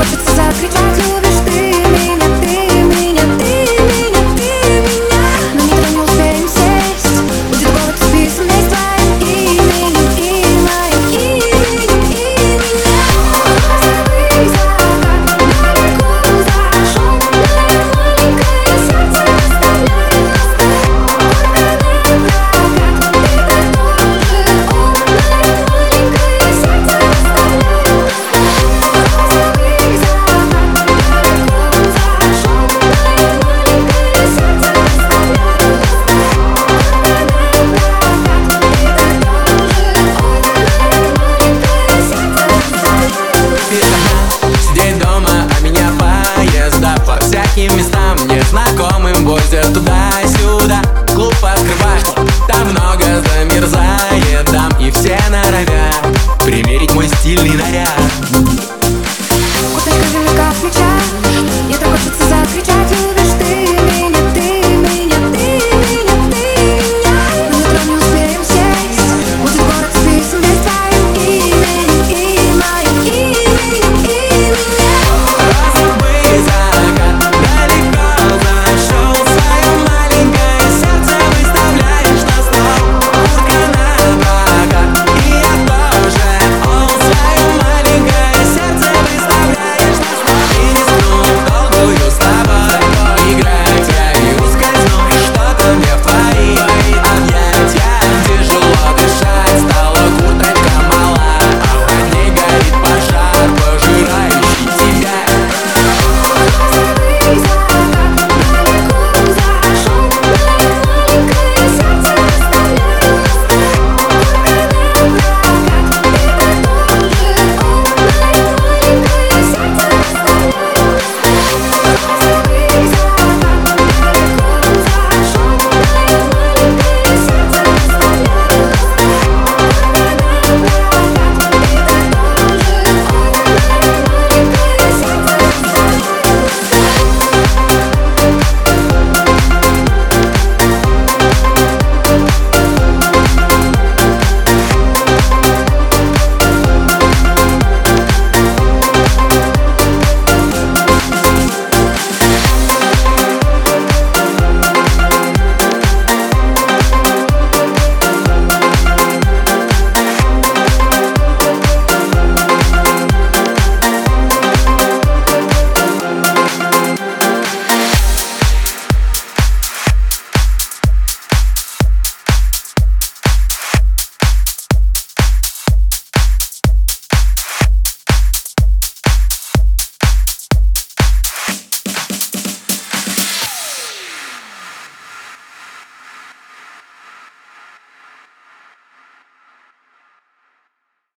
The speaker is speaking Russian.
Хочется закричать любви таким местам Незнакомым возят туда-сюда. Клуб открывай, там много замерзает Там и все норовят Примерить мой стильный наряд.